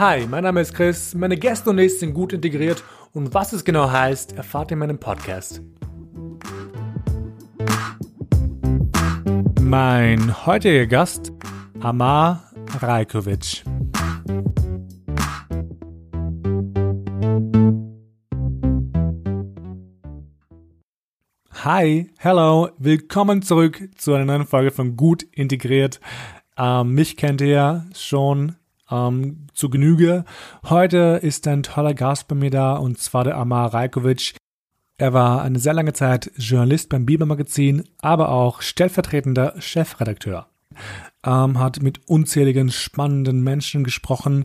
Hi, mein Name ist Chris, meine Gäste und ich sind gut integriert und was es genau heißt, erfahrt ihr in meinem Podcast. Mein heutiger Gast, Amar Rajkovic. Hi, hello, willkommen zurück zu einer neuen Folge von Gut Integriert. Ähm, mich kennt ihr schon ähm, zu Genüge. Heute ist ein toller Gast bei mir da und zwar der Amar Rajkovic. Er war eine sehr lange Zeit Journalist beim Biber Magazin, aber auch stellvertretender Chefredakteur. Ähm, hat mit unzähligen spannenden Menschen gesprochen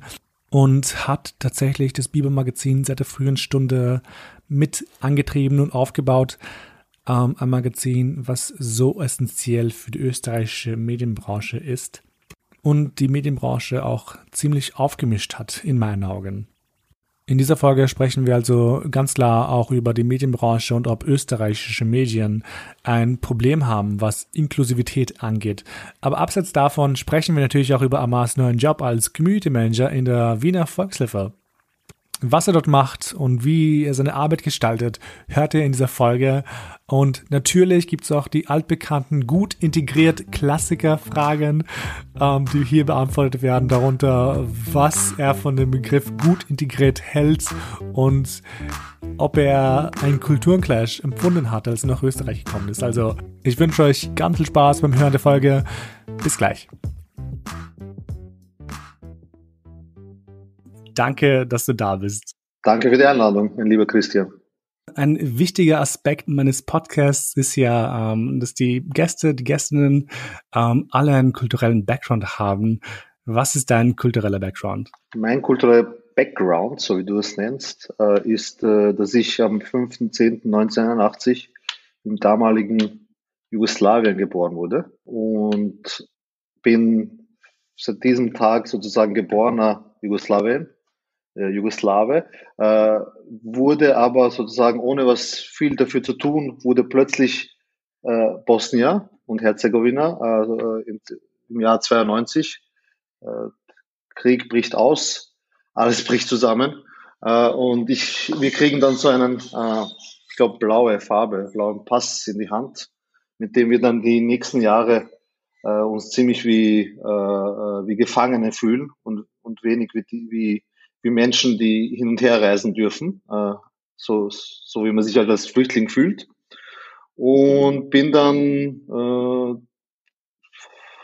und hat tatsächlich das Biber Magazin seit der frühen Stunde mit angetrieben und aufgebaut ähm, ein Magazin, was so essentiell für die österreichische Medienbranche ist und die Medienbranche auch ziemlich aufgemischt hat, in meinen Augen. In dieser Folge sprechen wir also ganz klar auch über die Medienbranche und ob österreichische Medien ein Problem haben, was Inklusivität angeht. Aber abseits davon sprechen wir natürlich auch über Amars neuen Job als Community Manager in der Wiener Volkshilfe. Was er dort macht und wie er seine Arbeit gestaltet, hört ihr in dieser Folge. Und natürlich gibt es auch die altbekannten, gut integriert Klassiker-Fragen, ähm, die hier beantwortet werden. Darunter, was er von dem Begriff gut integriert hält und ob er einen Kulturenclash empfunden hat, als er nach Österreich gekommen ist. Also, ich wünsche euch ganz viel Spaß beim Hören der Folge. Bis gleich. Danke, dass du da bist. Danke für die Einladung, mein lieber Christian. Ein wichtiger Aspekt meines Podcasts ist ja, ähm, dass die Gäste, die Gästinnen ähm, alle einen kulturellen Background haben. Was ist dein kultureller Background? Mein kultureller Background, so wie du es nennst, äh, ist, äh, dass ich am 5.10.1981 im damaligen Jugoslawien geboren wurde und bin seit diesem Tag sozusagen geborener Jugoslawien äh, Jugoslawe, äh, wurde aber sozusagen ohne was viel dafür zu tun, wurde plötzlich äh, Bosnier und Herzegowina also, äh, im, im, Jahr 92. Äh, Krieg bricht aus, alles bricht zusammen äh, und ich, wir kriegen dann so einen, äh, ich glaube, blaue Farbe, blauen Pass in die Hand, mit dem wir dann die nächsten Jahre uns ziemlich wie, wie Gefangene fühlen und, und wenig wie, wie wie Menschen, die hin und her reisen dürfen, äh, so, so wie man sich halt als Flüchtling fühlt. Und bin dann äh,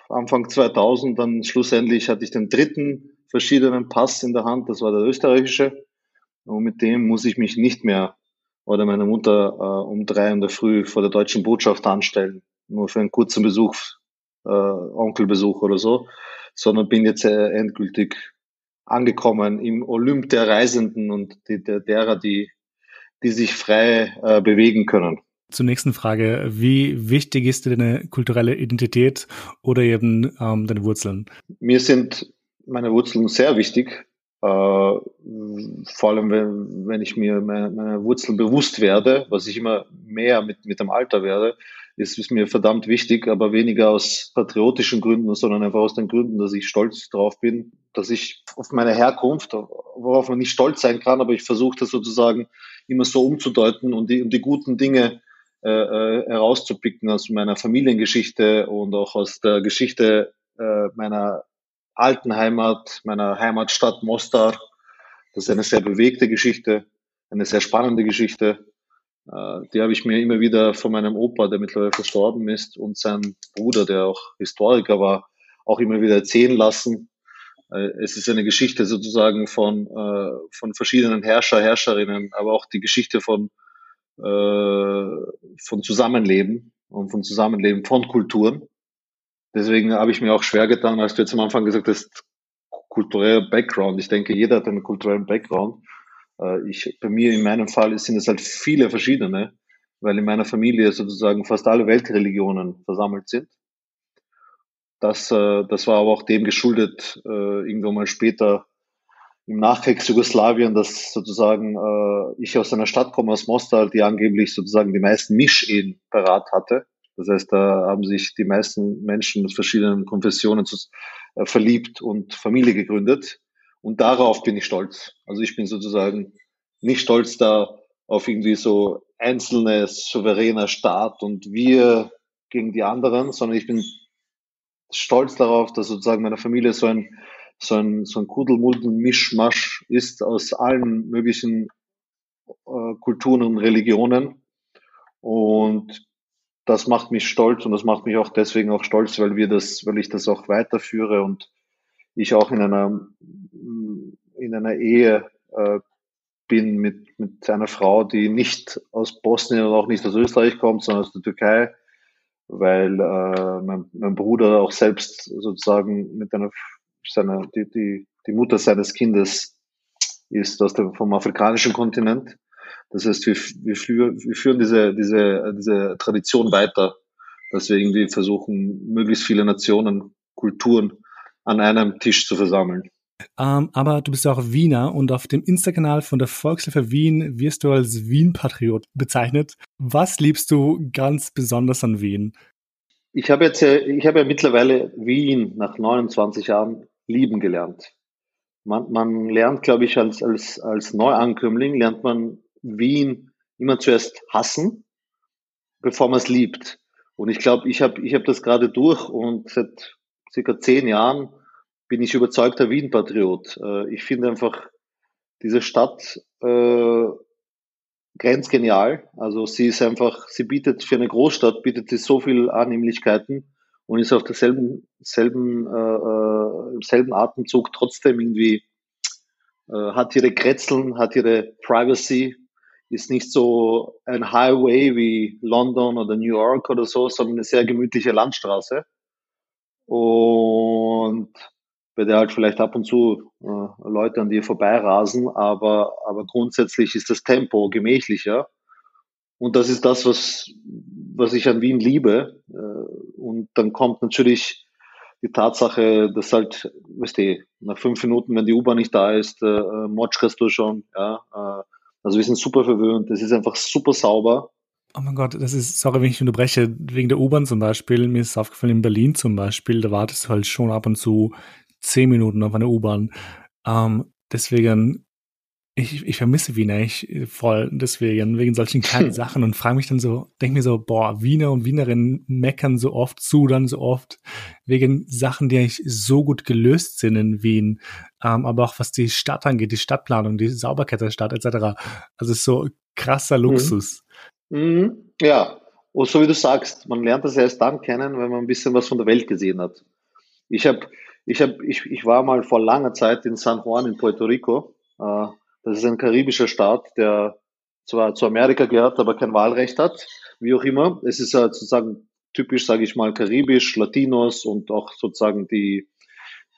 Anfang 2000 dann schlussendlich hatte ich den dritten verschiedenen Pass in der Hand, das war der österreichische. Und mit dem muss ich mich nicht mehr oder meine Mutter äh, um drei in der Früh vor der deutschen Botschaft anstellen, nur für einen kurzen Besuch, äh, Onkelbesuch oder so, sondern bin jetzt äh, endgültig angekommen im Olymp der Reisenden und die, der, derer, die, die sich frei äh, bewegen können. Zur nächsten Frage. Wie wichtig ist dir deine kulturelle Identität oder eben ähm, deine Wurzeln? Mir sind meine Wurzeln sehr wichtig. Äh, vor allem, wenn, wenn ich mir meine, meine Wurzeln bewusst werde, was ich immer mehr mit, mit dem Alter werde, ist, ist mir verdammt wichtig, aber weniger aus patriotischen Gründen, sondern einfach aus den Gründen, dass ich stolz drauf bin, dass ich auf meine Herkunft, worauf man nicht stolz sein kann, aber ich versuche das sozusagen immer so umzudeuten und die, und die guten Dinge äh, äh, herauszupicken aus meiner Familiengeschichte und auch aus der Geschichte äh, meiner alten Heimat, meiner Heimatstadt Mostar. Das ist eine sehr bewegte Geschichte, eine sehr spannende Geschichte. Äh, die habe ich mir immer wieder von meinem Opa, der mittlerweile verstorben ist, und seinem Bruder, der auch Historiker war, auch immer wieder erzählen lassen. Äh, es ist eine Geschichte sozusagen von, äh, von verschiedenen Herrscher, Herrscherinnen, aber auch die Geschichte von, von Zusammenleben und von Zusammenleben von Kulturen. Deswegen habe ich mir auch schwer getan, als du jetzt am Anfang gesagt hast, kultureller Background. Ich denke, jeder hat einen kulturellen Background. Äh, ich, bei mir in meinem Fall sind es halt viele verschiedene, weil in meiner Familie sozusagen fast alle Weltreligionen versammelt sind. Das, äh, das war aber auch dem geschuldet, äh, irgendwann mal später im Nachkriegs Jugoslawien, dass sozusagen äh, ich aus einer Stadt komme, aus Mostar, die angeblich sozusagen die meisten Mischehen parat hatte. Das heißt, da haben sich die meisten Menschen mit verschiedenen Konfessionen zu, äh, verliebt und Familie gegründet. Und darauf bin ich stolz. Also ich bin sozusagen nicht stolz da auf irgendwie so einzelne souveräner Staat und wir gegen die anderen, sondern ich bin stolz darauf, dass sozusagen meine Familie so ein, so ein, so ein Kudelmuddel-Mischmasch ist aus allen möglichen äh, Kulturen und Religionen. Und das macht mich stolz und das macht mich auch deswegen auch stolz, weil wir das, weil ich das auch weiterführe und ich auch in einer, in einer Ehe äh, bin mit, mit einer Frau, die nicht aus Bosnien und auch nicht aus Österreich kommt, sondern aus der Türkei, weil äh, mein, mein Bruder auch selbst sozusagen mit einer seiner, die, die, die Mutter seines Kindes ist aus dem, vom afrikanischen Kontinent. Das heißt, wir, wir, führen, wir führen diese, diese, diese Tradition weiter, dass wir irgendwie versuchen, möglichst viele Nationen, Kulturen an einem Tisch zu versammeln. Ähm, aber du bist ja auch Wiener und auf dem Insta-Kanal von der Volkshilfe Wien wirst du als Wien-Patriot bezeichnet. Was liebst du ganz besonders an Wien? Ich habe jetzt, ich habe ja mittlerweile Wien nach 29 Jahren lieben gelernt. Man, man lernt, glaube ich, als, als, als Neuankömmling lernt man Wien immer zuerst hassen, bevor man es liebt. Und ich glaube, ich habe ich hab das gerade durch und seit circa zehn Jahren bin ich überzeugter Wien-Patriot. Äh, ich finde einfach diese Stadt äh, grenzgenial. Also sie ist einfach, sie bietet für eine Großstadt, bietet sie so viel Annehmlichkeiten und ist auf derselben selben, äh, äh, im selben Atemzug trotzdem irgendwie, äh, hat ihre Kretzeln, hat ihre Privacy, ist nicht so ein Highway wie London oder New York oder so, sondern eine sehr gemütliche Landstraße. Und bei der halt vielleicht ab und zu äh, Leute an dir vorbeirasen, aber, aber grundsätzlich ist das Tempo gemächlicher. Und das ist das, was, was ich an Wien liebe. Äh, und dann kommt natürlich die Tatsache, dass halt, weißt du, nach fünf Minuten, wenn die U-Bahn nicht da ist, äh, motschkest du schon, ja, äh, also wir sind super verwöhnt. Es ist einfach super sauber. Oh mein Gott, das ist, sorry, wenn ich unterbreche, wegen der U-Bahn zum Beispiel, mir ist aufgefallen, in Berlin zum Beispiel, da wartest du halt schon ab und zu zehn Minuten auf einer U-Bahn. Ähm, deswegen, ich, ich vermisse Wien eigentlich voll deswegen, wegen solchen kleinen Sachen und frage mich dann so, denke mir so, boah, Wiener und Wienerinnen meckern so oft zu, dann so oft wegen Sachen, die eigentlich so gut gelöst sind in Wien, ähm, aber auch was die Stadt angeht, die Stadtplanung, die Sauberkeit der Stadt etc. Also so krasser mhm. Luxus. Mhm. Ja, und so wie du sagst, man lernt das erst dann kennen, wenn man ein bisschen was von der Welt gesehen hat. Ich habe, ich habe, ich, ich war mal vor langer Zeit in San Juan in Puerto Rico. Äh, das ist ein karibischer Staat, der zwar zu Amerika gehört, aber kein Wahlrecht hat, wie auch immer. Es ist sozusagen typisch, sage ich mal, karibisch, Latinos und auch sozusagen die,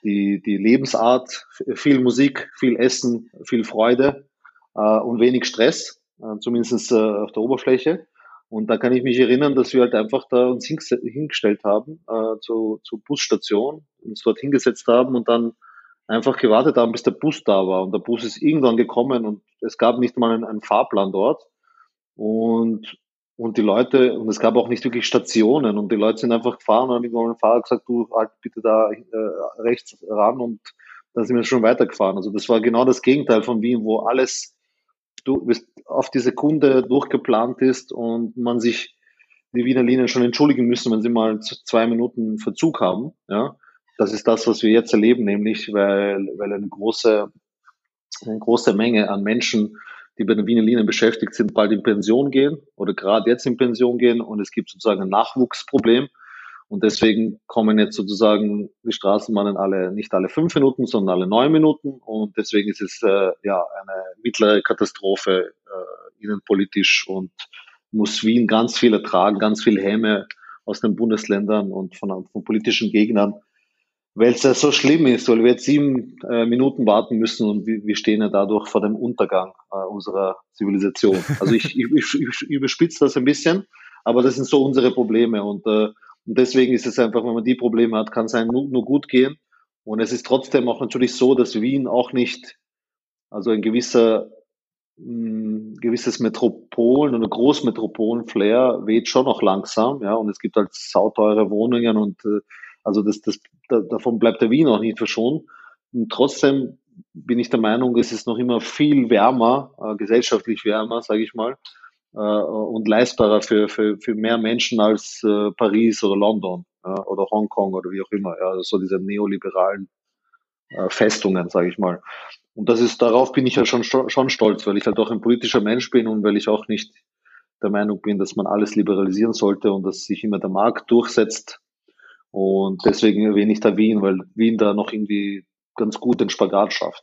die, die Lebensart, viel Musik, viel Essen, viel Freude äh, und wenig Stress, äh, zumindest äh, auf der Oberfläche. Und da kann ich mich erinnern, dass wir halt einfach da uns hingestellt haben äh, zu, zur Busstation, uns dort hingesetzt haben und dann einfach gewartet haben, bis der Bus da war. Und der Bus ist irgendwann gekommen und es gab nicht mal einen, einen Fahrplan dort. Und, und die Leute, und es gab auch nicht wirklich Stationen und die Leute sind einfach gefahren und haben irgendwann den Fahrer gesagt, du halt bitte da äh, rechts ran und dann sind wir schon weitergefahren. Also das war genau das Gegenteil von Wien, wo alles du, auf die Sekunde durchgeplant ist und man sich die Wiener Linien schon entschuldigen müssen, wenn sie mal zwei Minuten Verzug haben. Ja, das ist das, was wir jetzt erleben, nämlich weil, weil eine große, eine große Menge an Menschen, die bei den Wiener Linien beschäftigt sind, bald in Pension gehen oder gerade jetzt in Pension gehen und es gibt sozusagen ein Nachwuchsproblem. Und deswegen kommen jetzt sozusagen die Straßenbahnen alle, nicht alle fünf Minuten, sondern alle neun Minuten. Und deswegen ist es äh, ja eine mittlere Katastrophe äh, innenpolitisch und muss Wien ganz viel ertragen, ganz viel Häme aus den Bundesländern und von, von politischen Gegnern weil es ja so schlimm ist, weil wir jetzt sieben äh, Minuten warten müssen und wir, wir stehen ja dadurch vor dem Untergang äh, unserer Zivilisation. Also ich, ich, ich, ich überspitze das ein bisschen, aber das sind so unsere Probleme und, äh, und deswegen ist es einfach, wenn man die Probleme hat, kann es einem nur, nur gut gehen. Und es ist trotzdem auch natürlich so, dass Wien auch nicht, also ein gewisser mh, gewisses Metropolen- oder Großmetropolen-Flair weht schon noch langsam, ja, und es gibt halt sauteure Wohnungen und äh, also das, das, da, davon bleibt der Wien auch nicht verschont. Und trotzdem bin ich der Meinung, es ist noch immer viel wärmer, äh, gesellschaftlich wärmer, sage ich mal, äh, und leistbarer für, für, für mehr Menschen als äh, Paris oder London ja, oder Hongkong oder wie auch immer. Ja, so diese neoliberalen äh, Festungen, sage ich mal. Und das ist, darauf bin ich ja schon, schon stolz, weil ich halt auch ein politischer Mensch bin und weil ich auch nicht der Meinung bin, dass man alles liberalisieren sollte und dass sich immer der Markt durchsetzt. Und deswegen erwähne ich da Wien, weil Wien da noch irgendwie ganz gut den Spagat schafft.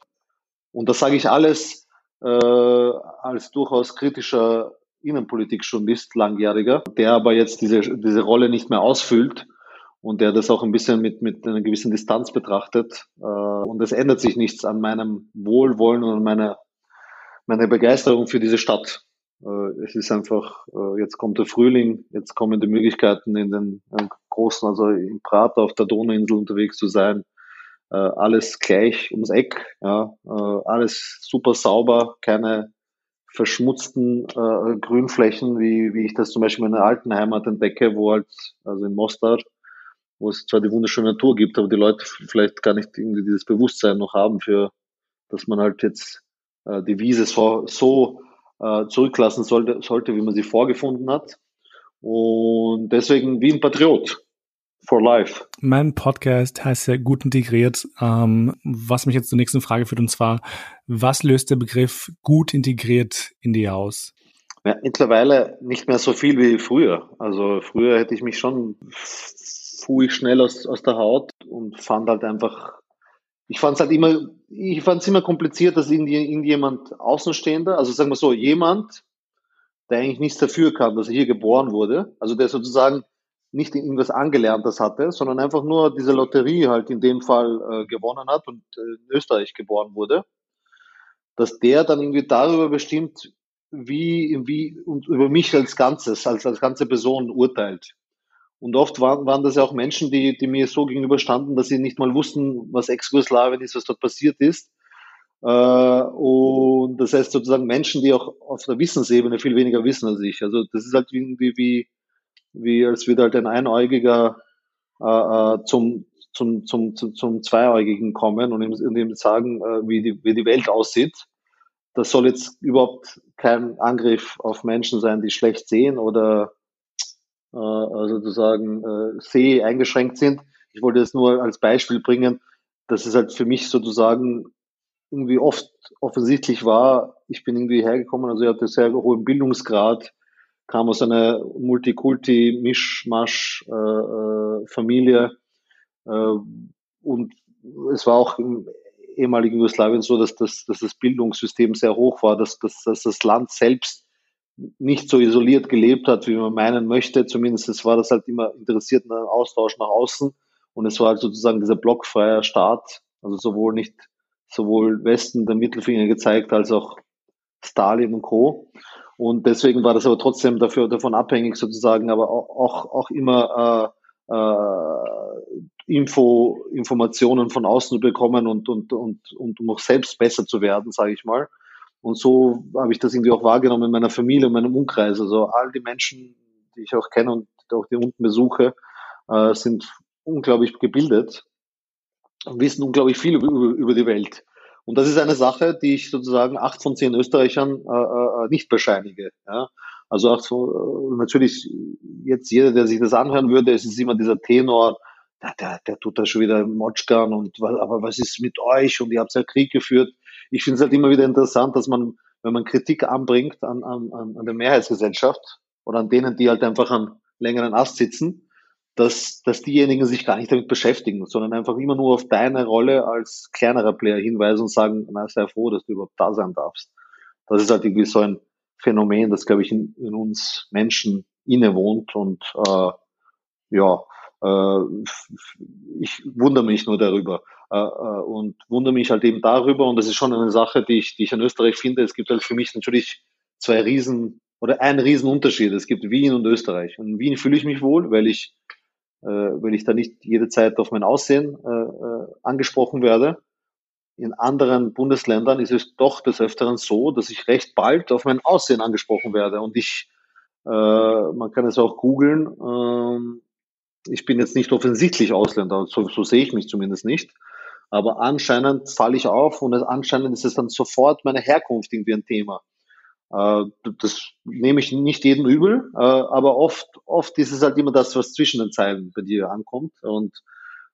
Und das sage ich alles äh, als durchaus kritischer Innenpolitikjournalist, langjähriger, der aber jetzt diese, diese Rolle nicht mehr ausfüllt und der das auch ein bisschen mit, mit einer gewissen Distanz betrachtet. Äh, und es ändert sich nichts an meinem Wohlwollen und an meiner, meiner Begeisterung für diese Stadt. Äh, es ist einfach, äh, jetzt kommt der Frühling, jetzt kommen die Möglichkeiten in den großen, also in Prater auf der Donauinsel unterwegs zu sein. Alles gleich ums Eck, ja, alles super sauber, keine verschmutzten äh, Grünflächen, wie, wie ich das zum Beispiel in meiner alten Heimat entdecke, wo halt, also in Mostar, wo es zwar die wunderschöne Natur gibt, aber die Leute vielleicht gar nicht irgendwie dieses Bewusstsein noch haben für, dass man halt jetzt äh, die Wiese so, so äh, zurücklassen sollte, sollte, wie man sie vorgefunden hat. Und deswegen wie ein Patriot. For life. Mein Podcast heißt ja gut integriert, ähm, was mich jetzt zur nächsten Frage führt, und zwar, was löst der Begriff gut integriert in dir aus? Ja, mittlerweile nicht mehr so viel wie früher. Also früher hätte ich mich schon, fuhr ich schnell aus, aus der Haut und fand halt einfach ich fand es halt immer, ich fand es immer kompliziert, dass irgendjemand Außenstehender, also sagen wir so, jemand, der eigentlich nichts dafür kann, dass er hier geboren wurde, also der sozusagen nicht irgendwas Angelerntes hatte, sondern einfach nur diese Lotterie halt in dem Fall äh, gewonnen hat und äh, in Österreich geboren wurde, dass der dann irgendwie darüber bestimmt, wie, wie und über mich als Ganzes, als, als ganze Person urteilt. Und oft waren, waren das ja auch Menschen, die, die mir so gegenüberstanden, dass sie nicht mal wussten, was Ex-Jugoslawien ist, was dort passiert ist. Äh, und das heißt sozusagen Menschen, die auch auf der Wissensebene viel weniger wissen als ich. Also das ist halt irgendwie wie, wie als würde halt ein Einäugiger äh, äh zum, zum, zum, zum, zum Zweiäugigen kommen und ihm, und ihm sagen, äh, wie, die, wie die Welt aussieht. Das soll jetzt überhaupt kein Angriff auf Menschen sein, die schlecht sehen oder äh, also sozusagen äh, Seh eingeschränkt sind. Ich wollte es nur als Beispiel bringen, dass es halt für mich sozusagen irgendwie oft offensichtlich war, ich bin irgendwie hergekommen, also ich hatte sehr hohen Bildungsgrad, kam aus einer Multikulti-Mischmasch-Familie äh, äh, und es war auch im ehemaligen Jugoslawien so, dass das, dass das Bildungssystem sehr hoch war, dass, dass, dass das Land selbst nicht so isoliert gelebt hat, wie man meinen möchte. Zumindest war das halt immer interessiert in einem Austausch nach außen. Und es war halt sozusagen dieser blockfreie Staat, also sowohl nicht, sowohl Westen der Mittelfinger gezeigt, als auch Stalin und Co. Und deswegen war das aber trotzdem dafür, davon abhängig sozusagen, aber auch, auch immer äh, äh, Info, Informationen von außen zu bekommen und, und, und, und um auch selbst besser zu werden, sage ich mal. Und so habe ich das irgendwie auch wahrgenommen in meiner Familie, in meinem Umkreis. Also all die Menschen, die ich auch kenne und auch die unten besuche, äh, sind unglaublich gebildet und wissen unglaublich viel über, über, die Welt. Und das ist eine Sache, die ich sozusagen acht von zehn Österreichern äh, äh, nicht bescheinige. Ja? Also auch so, äh, natürlich jetzt jeder, der sich das anhören würde, es ist immer dieser Tenor, der, der, der tut da schon wieder Motschkan und aber was ist mit euch und ihr habt ja Krieg geführt ich finde es halt immer wieder interessant, dass man, wenn man Kritik anbringt an, an, an der Mehrheitsgesellschaft oder an denen, die halt einfach an längeren Ast sitzen, dass, dass diejenigen sich gar nicht damit beschäftigen, sondern einfach immer nur auf deine Rolle als kleinerer Player hinweisen und sagen, na, sei froh, dass du überhaupt da sein darfst. Das ist halt irgendwie so ein Phänomen, das, glaube ich, in, in uns Menschen innewohnt und äh, ja, äh, ich wundere mich nur darüber äh, äh, und wundere mich halt eben darüber und das ist schon eine Sache, die ich, die ich in Österreich finde. Es gibt halt für mich natürlich zwei Riesen oder ein Riesenunterschied. Es gibt Wien und Österreich. Und in Wien fühle ich mich wohl, weil ich, äh, weil ich da nicht jede Zeit auf mein Aussehen äh, äh, angesprochen werde. In anderen Bundesländern ist es doch des Öfteren so, dass ich recht bald auf mein Aussehen angesprochen werde. Und ich, äh, man kann es auch googeln, ähm, ich bin jetzt nicht offensichtlich Ausländer, so, so sehe ich mich zumindest nicht. Aber anscheinend falle ich auf und anscheinend ist es dann sofort meine Herkunft irgendwie ein Thema. Äh, das nehme ich nicht jedem übel, äh, aber oft, oft ist es halt immer das, was zwischen den Zeilen bei dir ankommt und,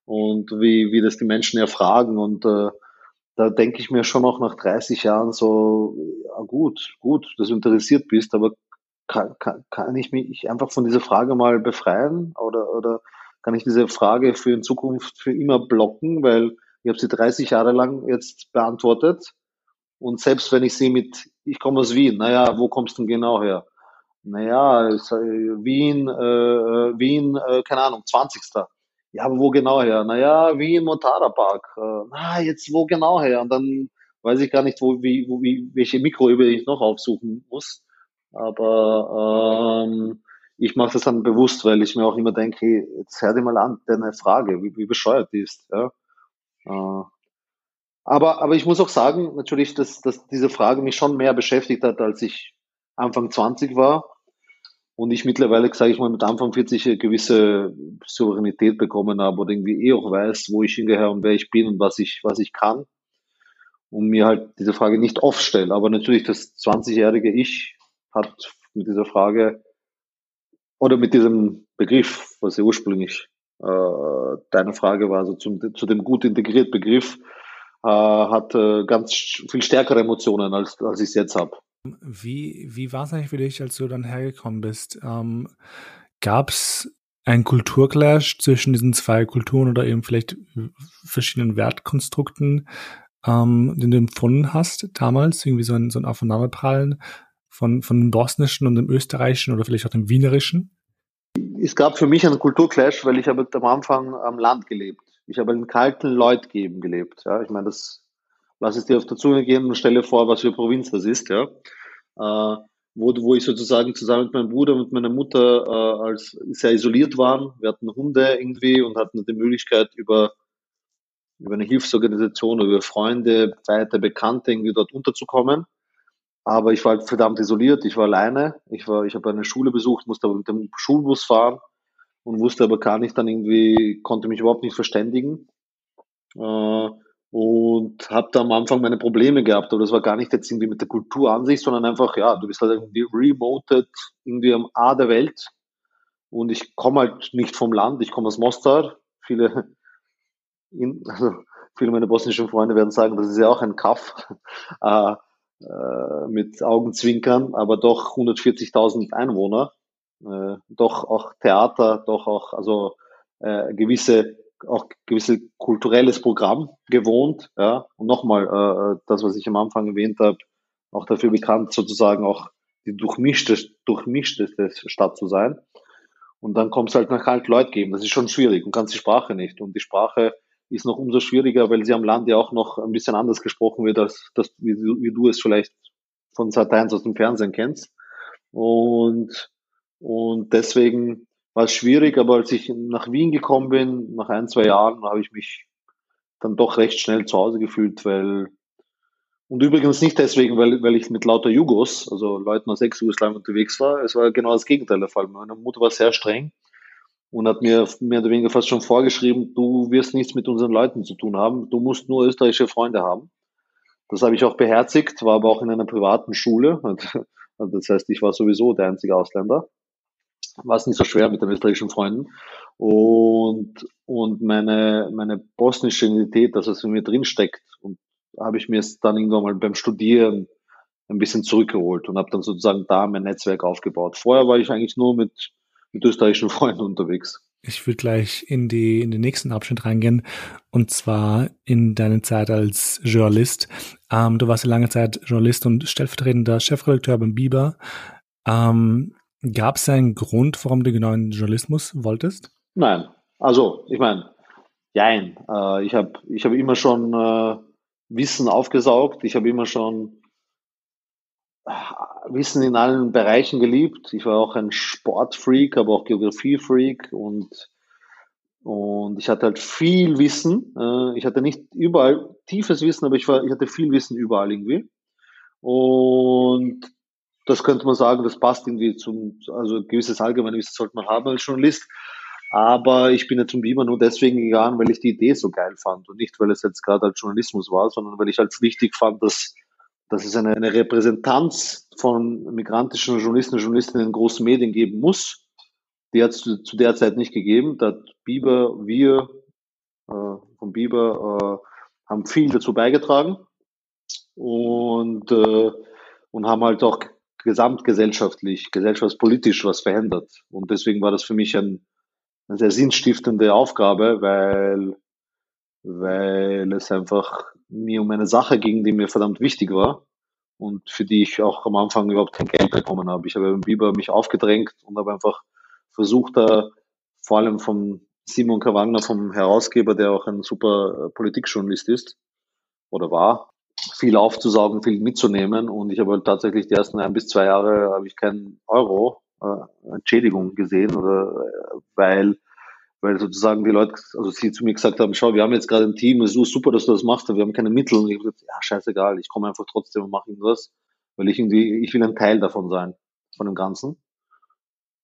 und wie, wie das die Menschen erfragen und äh, da denke ich mir schon noch nach 30 Jahren so, ja gut, gut, dass du interessiert bist, aber kann, kann, kann ich mich einfach von dieser Frage mal befreien oder, oder kann ich diese Frage für in Zukunft für immer blocken, weil ich habe sie 30 Jahre lang jetzt beantwortet und selbst wenn ich sie mit, ich komme aus Wien, naja, wo kommst du denn genau her? Naja, Wien, äh, Wien, äh, keine Ahnung, 20. Ja, aber wo genau her? Naja, Wien Montara Park. Äh, na, jetzt wo genau her? Und dann weiß ich gar nicht, wo, wie, wo, wie, welche Mikroebene ich noch aufsuchen muss. Aber ähm, ich mache das dann bewusst, weil ich mir auch immer denke, jetzt hör dir mal an, deine Frage, wie, wie bescheuert die ist. Ja? Äh, aber, aber ich muss auch sagen, natürlich, dass, dass diese Frage mich schon mehr beschäftigt hat, als ich Anfang 20 war. Und ich mittlerweile, sage ich mal, mit Anfang 40 eine gewisse Souveränität bekommen habe oder irgendwie eh auch weiß, wo ich hingehöre und wer ich bin und was ich, was ich kann. Und mir halt diese Frage nicht oft stelle. Aber natürlich, das 20-jährige Ich hat mit dieser Frage oder mit diesem Begriff, was ja ursprünglich äh, deine Frage war, also zum, zu dem gut integriert Begriff, äh, hat äh, ganz viel stärkere Emotionen, als, als ich es jetzt habe. Wie, wie war es eigentlich für dich, als du dann hergekommen bist? Ähm, Gab es einen Kulturclash zwischen diesen zwei Kulturen oder eben vielleicht verschiedenen Wertkonstrukten, ähm, den du empfunden hast damals? Irgendwie so ein, so ein Aufeinanderprallen von, von dem Bosnischen und dem Österreichischen oder vielleicht auch dem Wienerischen? Es gab für mich einen Kulturclash, weil ich habe am Anfang am Land gelebt. Ich habe in kalten Leutgeben gelebt. Ja, ich meine, das lass es dir auf der Zunge gehen und stelle vor, was für Provinz das ist. Ja, äh, wo, wo ich sozusagen zusammen mit meinem Bruder und meiner Mutter äh, als sehr isoliert waren. Wir hatten Hunde irgendwie und hatten die Möglichkeit über über eine Hilfsorganisation oder über Freunde, weiter Bekannte irgendwie dort unterzukommen. Aber ich war halt verdammt isoliert. Ich war alleine. Ich war, ich habe eine Schule besucht, musste aber mit dem Schulbus fahren und wusste aber gar nicht dann irgendwie, konnte mich überhaupt nicht verständigen. Äh, und habe da am Anfang meine Probleme gehabt, aber das war gar nicht jetzt irgendwie mit der Kultur an sich, sondern einfach, ja, du bist halt irgendwie remoted irgendwie am A der Welt und ich komme halt nicht vom Land, ich komme aus Mostar. Viele, in, also viele meiner bosnischen Freunde werden sagen, das ist ja auch ein Kaff äh, äh, mit Augenzwinkern, aber doch 140.000 Einwohner, doch auch Theater, doch auch also äh, gewisse auch gewisse kulturelles Programm gewohnt. Ja. Und nochmal, äh, äh, das, was ich am Anfang erwähnt habe, auch dafür bekannt, sozusagen auch die durchmischte, durchmischteste Stadt zu sein. Und dann kommt es halt nach halt Leute geben. Das ist schon schwierig und kannst die Sprache nicht. Und die Sprache ist noch umso schwieriger, weil sie am Land ja auch noch ein bisschen anders gesprochen wird, als das, wie, wie du es vielleicht von Sat 1 aus dem Fernsehen kennst. Und, und deswegen war es schwierig, aber als ich nach Wien gekommen bin, nach ein, zwei Jahren, habe ich mich dann doch recht schnell zu Hause gefühlt, weil und übrigens nicht deswegen, weil, weil ich mit lauter Jugos, also Leuten aus Ex-Jugoslawien unterwegs war. Es war genau das Gegenteil der Fall. Meine Mutter war sehr streng und hat mir mehr oder weniger fast schon vorgeschrieben, du wirst nichts mit unseren Leuten zu tun haben, du musst nur österreichische Freunde haben. Das habe ich auch beherzigt, war aber auch in einer privaten Schule. Das heißt, ich war sowieso der einzige Ausländer war es nicht so schwer mit den österreichischen Freunden. Und, und meine, meine bosnische Identität, das was in mir drin steckt, und habe ich mir dann irgendwann mal beim Studieren ein bisschen zurückgeholt und habe dann sozusagen da mein Netzwerk aufgebaut. Vorher war ich eigentlich nur mit, mit österreichischen Freunden unterwegs. Ich will gleich in die in den nächsten Abschnitt reingehen und zwar in deine Zeit als Journalist. Ähm, du warst ja lange Zeit Journalist und stellvertretender Chefredakteur beim Biber. Ähm, Gab es einen Grund, warum du genau in Journalismus wolltest? Nein. Also, ich meine, jein. Äh, ich habe ich hab immer schon äh, Wissen aufgesaugt. Ich habe immer schon äh, Wissen in allen Bereichen geliebt. Ich war auch ein Sportfreak, aber auch Geografiefreak und und ich hatte halt viel Wissen. Äh, ich hatte nicht überall tiefes Wissen, aber ich, war, ich hatte viel Wissen überall irgendwie. Und das könnte man sagen, das passt irgendwie zum, also gewisses Allgemeinwissen sollte man haben als Journalist. Aber ich bin ja zum Biber nur deswegen gegangen, weil ich die Idee so geil fand und nicht, weil es jetzt gerade als Journalismus war, sondern weil ich als wichtig fand, dass, dass es eine, eine Repräsentanz von migrantischen Journalisten und Journalistinnen in großen Medien geben muss. Die hat es zu, zu der Zeit nicht gegeben. Da hat Biber, wir äh, von Biber äh, haben viel dazu beigetragen und, äh, und haben halt auch gesamtgesellschaftlich, gesellschaftspolitisch was verändert. Und deswegen war das für mich ein, eine sehr sinnstiftende Aufgabe, weil, weil es einfach mir um eine Sache ging, die mir verdammt wichtig war und für die ich auch am Anfang überhaupt kein Geld bekommen habe. Ich habe im Biber mich aufgedrängt und habe einfach versucht, da vor allem vom Simon K. Vom Herausgeber, der auch ein super Politikjournalist ist oder war, viel aufzusaugen, viel mitzunehmen. Und ich habe halt tatsächlich die ersten ein bis zwei Jahre habe ich keinen Euro äh, Entschädigung gesehen oder äh, weil weil sozusagen die Leute, also sie zu mir gesagt haben, schau, wir haben jetzt gerade ein Team, es ist super, dass du das machst, aber wir haben keine Mittel. Und ich habe gesagt, ja, scheißegal, ich komme einfach trotzdem und mache irgendwas, weil ich irgendwie, ich will ein Teil davon sein, von dem Ganzen.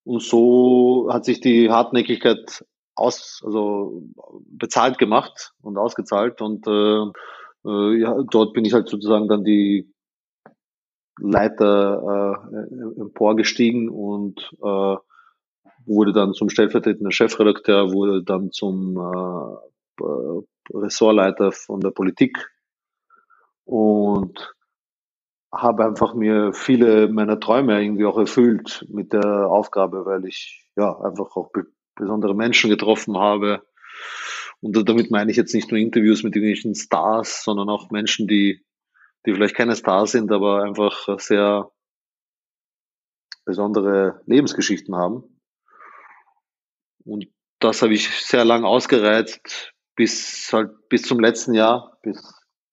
Und so hat sich die Hartnäckigkeit aus, also bezahlt gemacht und ausgezahlt und äh, äh, ja, dort bin ich halt sozusagen dann die Leiter äh, emporgestiegen und äh, wurde dann zum stellvertretenden Chefredakteur, wurde dann zum äh, Ressortleiter von der Politik und habe einfach mir viele meiner Träume irgendwie auch erfüllt mit der Aufgabe, weil ich ja einfach auch besondere Menschen getroffen habe, und damit meine ich jetzt nicht nur Interviews mit irgendwelchen Stars, sondern auch Menschen, die, die vielleicht keine Stars sind, aber einfach sehr besondere Lebensgeschichten haben. Und das habe ich sehr lang ausgereizt bis halt bis zum letzten Jahr, bis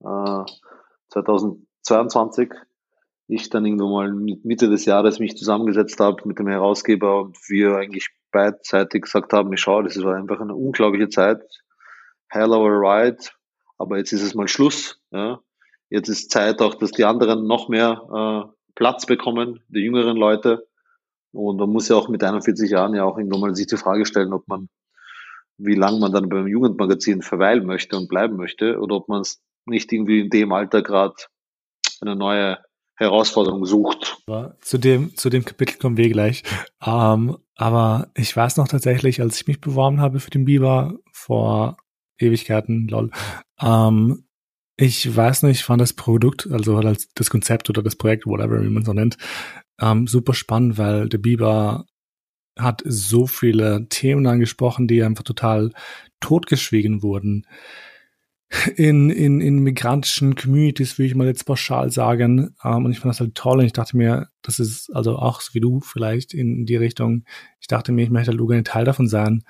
äh, 2022. Ich dann irgendwann mal Mitte des Jahres mich zusammengesetzt habe mit dem Herausgeber und wir eigentlich beidseitig gesagt haben, ich schaue, das war einfach eine unglaubliche Zeit hell a ride, aber jetzt ist es mal Schluss. Ja. Jetzt ist Zeit auch, dass die anderen noch mehr äh, Platz bekommen, die jüngeren Leute. Und man muss ja auch mit 41 Jahren ja auch irgendwann mal sich die Frage stellen, ob man, wie lange man dann beim Jugendmagazin verweilen möchte und bleiben möchte oder ob man es nicht irgendwie in dem Alter gerade eine neue Herausforderung sucht. Zu dem, zu dem Kapitel kommen wir gleich. Ähm, aber ich weiß noch tatsächlich, als ich mich beworben habe für den Biber vor Ewigkeiten, lol. Ähm, ich weiß nicht, fand das Produkt, also halt das Konzept oder das Projekt, whatever, wie man so nennt, ähm, super spannend, weil der Biber hat so viele Themen angesprochen, die einfach total totgeschwiegen wurden. In, in, in migrantischen Communities, würde ich mal jetzt pauschal sagen. Ähm, und ich fand das halt toll. Und ich dachte mir, das ist also auch so wie du vielleicht in die Richtung. Ich dachte mir, ich möchte halt gerne Teil davon sein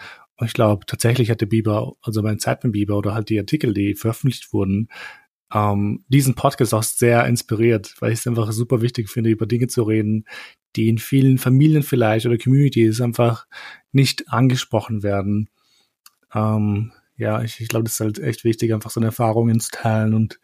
ich glaube, tatsächlich hat der Bieber, also mein Zeit mit Bieber oder halt die Artikel, die veröffentlicht wurden, ähm, diesen Podcast auch sehr inspiriert, weil ich es einfach super wichtig finde, über Dinge zu reden, die in vielen Familien vielleicht oder Communities einfach nicht angesprochen werden. Ähm, ja, ich, ich glaube, das ist halt echt wichtig, einfach so eine Erfahrungen zu teilen und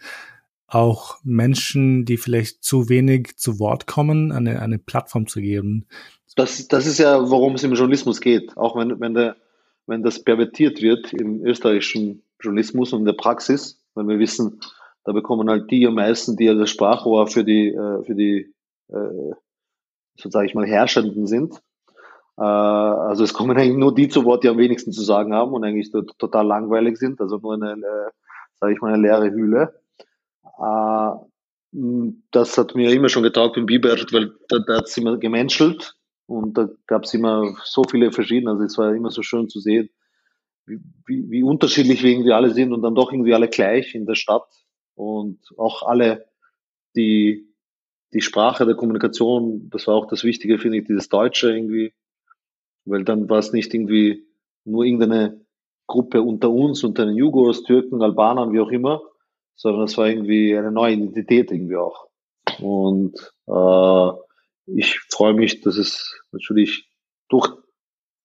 auch Menschen, die vielleicht zu wenig zu Wort kommen, eine, eine Plattform zu geben. Das, das ist ja, worum es im Journalismus geht. Auch wenn, wenn der wenn das pervertiert wird im österreichischen Journalismus und in der Praxis, weil wir wissen, da bekommen halt die am meisten, die ja das Sprachrohr für die, äh, für die, äh, so sage ich mal, Herrschenden sind. Äh, also es kommen eigentlich nur die zu Wort, die am wenigsten zu sagen haben und eigentlich total langweilig sind, also nur eine, äh, sage ich mal, eine leere Hülle. das hat mir immer schon getaugt im Biber, weil da, da hat es immer gemenschelt und da gab es immer so viele verschiedene, also es war immer so schön zu sehen, wie, wie, wie unterschiedlich wir irgendwie alle sind und dann doch irgendwie alle gleich in der Stadt. Und auch alle die, die Sprache der Kommunikation, das war auch das Wichtige, finde ich, dieses Deutsche irgendwie, weil dann war es nicht irgendwie nur irgendeine Gruppe unter uns, unter den Jugos, Türken, Albanern, wie auch immer, sondern es war irgendwie eine neue Identität irgendwie auch. Und äh, ich freue mich, dass es natürlich durch,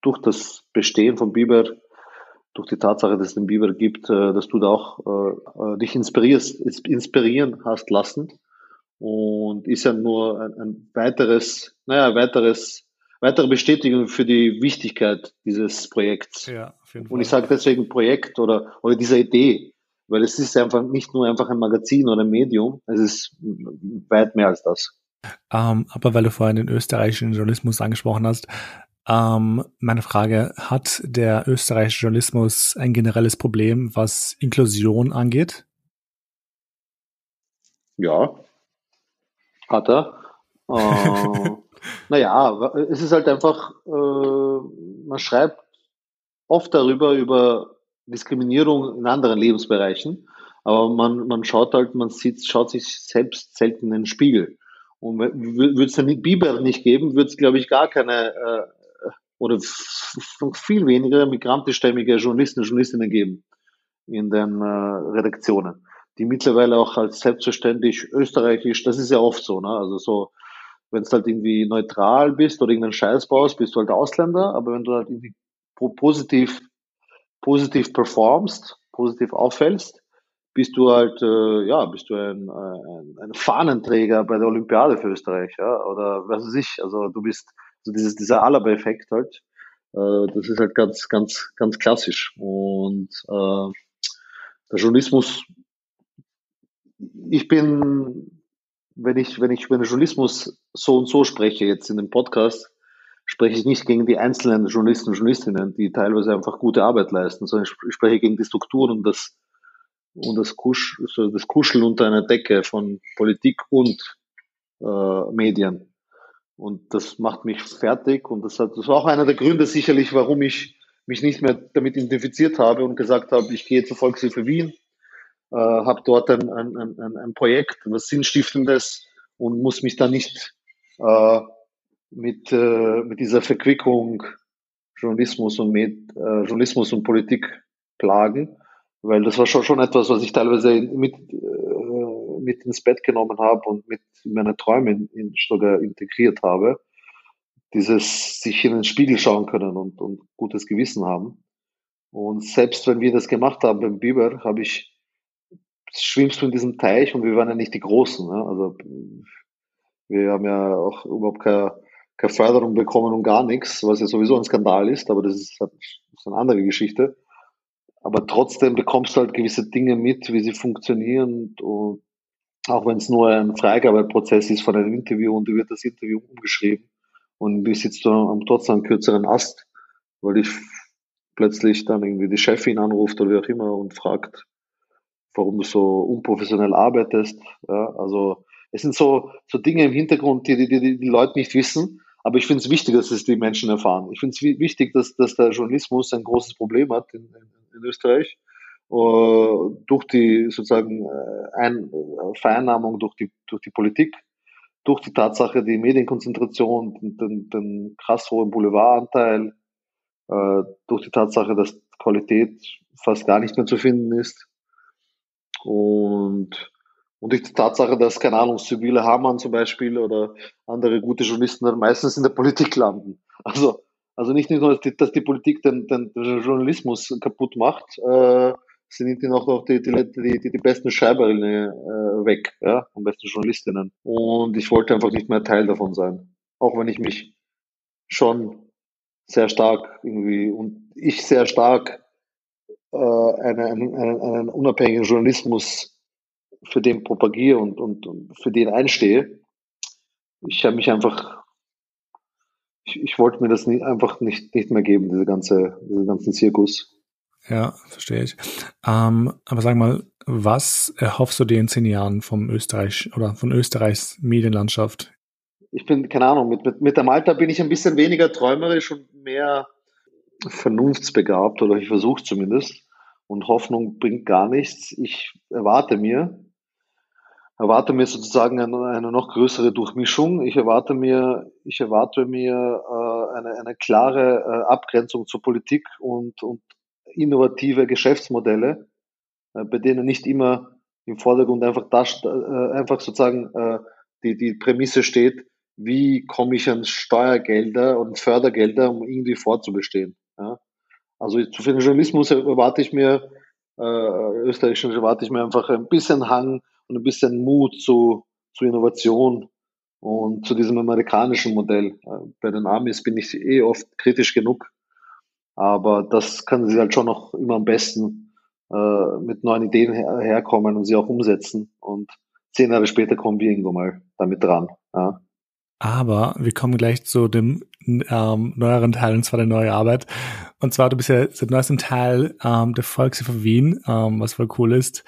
durch das Bestehen von Biber, durch die Tatsache, dass es den Biber gibt, äh, dass du da auch äh, äh, dich inspirierst, inspirieren hast lassen. Und ist ja nur ein, ein weiteres, naja, weiteres weitere Bestätigung für die Wichtigkeit dieses Projekts. Ja, auf jeden Fall. Und ich sage deswegen Projekt oder, oder dieser Idee, weil es ist einfach nicht nur einfach ein Magazin oder ein Medium, es ist weit mehr als das. Ähm, aber weil du vorhin den österreichischen Journalismus angesprochen hast, ähm, meine Frage, hat der österreichische Journalismus ein generelles Problem, was Inklusion angeht? Ja, hat er. Äh, naja, es ist halt einfach, äh, man schreibt oft darüber, über Diskriminierung in anderen Lebensbereichen, aber man, man schaut halt, man sieht, schaut sich selbst selten in den Spiegel. Und würde es den Biber nicht geben, würde es, glaube ich, gar keine äh, oder viel weniger migrantischstämmige Journalisten und Journalistinnen geben in den äh, Redaktionen, die mittlerweile auch als selbstverständlich österreichisch, das ist ja oft so, ne? also so, wenn du halt irgendwie neutral bist oder irgendeinen Scheiß baust, bist du halt Ausländer, aber wenn du halt irgendwie positiv, positiv performst, positiv auffällst, bist du halt, äh, ja, bist du ein, ein, ein Fahnenträger bei der Olympiade für Österreich, ja, oder was weiß ich, also du bist also dieses, dieser Alaba-Effekt halt, äh, das ist halt ganz, ganz, ganz klassisch. Und äh, der Journalismus, ich bin, wenn ich, wenn ich über den Journalismus so und so spreche, jetzt in dem Podcast, spreche ich nicht gegen die einzelnen Journalisten und Journalistinnen, die teilweise einfach gute Arbeit leisten, sondern ich spreche gegen die Strukturen und das, und das, Kusch, so das Kuscheln unter einer Decke von Politik und äh, Medien. Und das macht mich fertig. Und das, hat, das war auch einer der Gründe sicherlich, warum ich mich nicht mehr damit identifiziert habe und gesagt habe, ich gehe zur Volkshilfe Wien, äh, habe dort ein, ein, ein, ein Projekt, was Sinnstiftendes und muss mich da nicht äh, mit, äh, mit dieser Verquickung Journalismus und, Med, äh, Journalismus und Politik plagen, weil das war schon, schon etwas, was ich teilweise mit, äh, mit ins Bett genommen habe und mit meine Träume in, in sogar integriert habe. Dieses sich in den Spiegel schauen können und, und gutes Gewissen haben. Und selbst wenn wir das gemacht haben beim Biber, habe ich, schwimmst du in diesem Teich und wir waren ja nicht die Großen. Ne? Also wir haben ja auch überhaupt keine, keine Förderung bekommen und gar nichts, was ja sowieso ein Skandal ist, aber das ist, das ist eine andere Geschichte. Aber trotzdem bekommst du halt gewisse Dinge mit, wie sie funktionieren und auch wenn es nur ein Freigabeprozess ist von einem Interview und du wird das Interview umgeschrieben und du sitzt du am trotzdem kürzeren Ast, weil ich plötzlich dann irgendwie die Chefin anruft oder wie auch immer und fragt, warum du so unprofessionell arbeitest. Ja, also es sind so, so Dinge im Hintergrund, die die, die, die Leute nicht wissen. Aber ich finde es wichtig, dass es die Menschen erfahren. Ich finde es wichtig, dass, dass der Journalismus ein großes Problem hat in, in, in Österreich äh, durch die sozusagen äh, Ein Vereinnahmung durch die, durch die Politik, durch die Tatsache, die Medienkonzentration, den, den krass hohen Boulevardanteil, äh, durch die Tatsache, dass Qualität fast gar nicht mehr zu finden ist und und durch die Tatsache, dass, keine Ahnung, Sibylle Hamann zum Beispiel oder andere gute Journalisten dann meistens in der Politik landen. Also, also nicht nur, dass die, dass die Politik den, den, Journalismus kaputt macht, äh, sind ihnen auch noch die, die, die, die besten Schreiberinnen äh, weg, ja, am besten Journalistinnen. Und ich wollte einfach nicht mehr Teil davon sein. Auch wenn ich mich schon sehr stark irgendwie und ich sehr stark äh, einen, einen, einen unabhängigen Journalismus für den propagiere und, und, und für den einstehe. Ich habe mich einfach, ich, ich wollte mir das nie, einfach nicht, nicht mehr geben, diese ganze, diesen ganzen Zirkus. Ja, verstehe ich. Ähm, aber sag mal, was erhoffst du dir in zehn Jahren vom Österreich oder von Österreichs Medienlandschaft? Ich bin, keine Ahnung, mit, mit, mit dem Alter bin ich ein bisschen weniger träumerisch und mehr vernunftsbegabt oder ich versuche zumindest. Und Hoffnung bringt gar nichts. Ich erwarte mir, erwarte mir sozusagen eine, eine noch größere Durchmischung. Ich erwarte mir, ich erwarte mir äh, eine, eine klare äh, Abgrenzung zur Politik und, und innovative Geschäftsmodelle, äh, bei denen nicht immer im Vordergrund einfach das, äh, einfach sozusagen äh, die, die Prämisse steht, wie komme ich an Steuergelder und Fördergelder, um irgendwie fortzubestehen. Ja? Also den Journalismus erwarte ich mir, äh, österreichischen erwarte ich mir einfach ein bisschen Hang und ein bisschen Mut zu, zu Innovation Und zu diesem amerikanischen Modell. Äh, bei den Amis bin ich eh oft kritisch genug. Aber das können sie halt schon noch immer am besten äh, mit neuen Ideen her herkommen und sie auch umsetzen. Und zehn Jahre später kommen wir irgendwo mal damit dran. Ja. Aber wir kommen gleich zu dem ähm, neueren Teil, und zwar der neue Arbeit. Und zwar, du bist ja seit neuestem Teil ähm, der Volkshilfe Wien, ähm, was voll cool ist.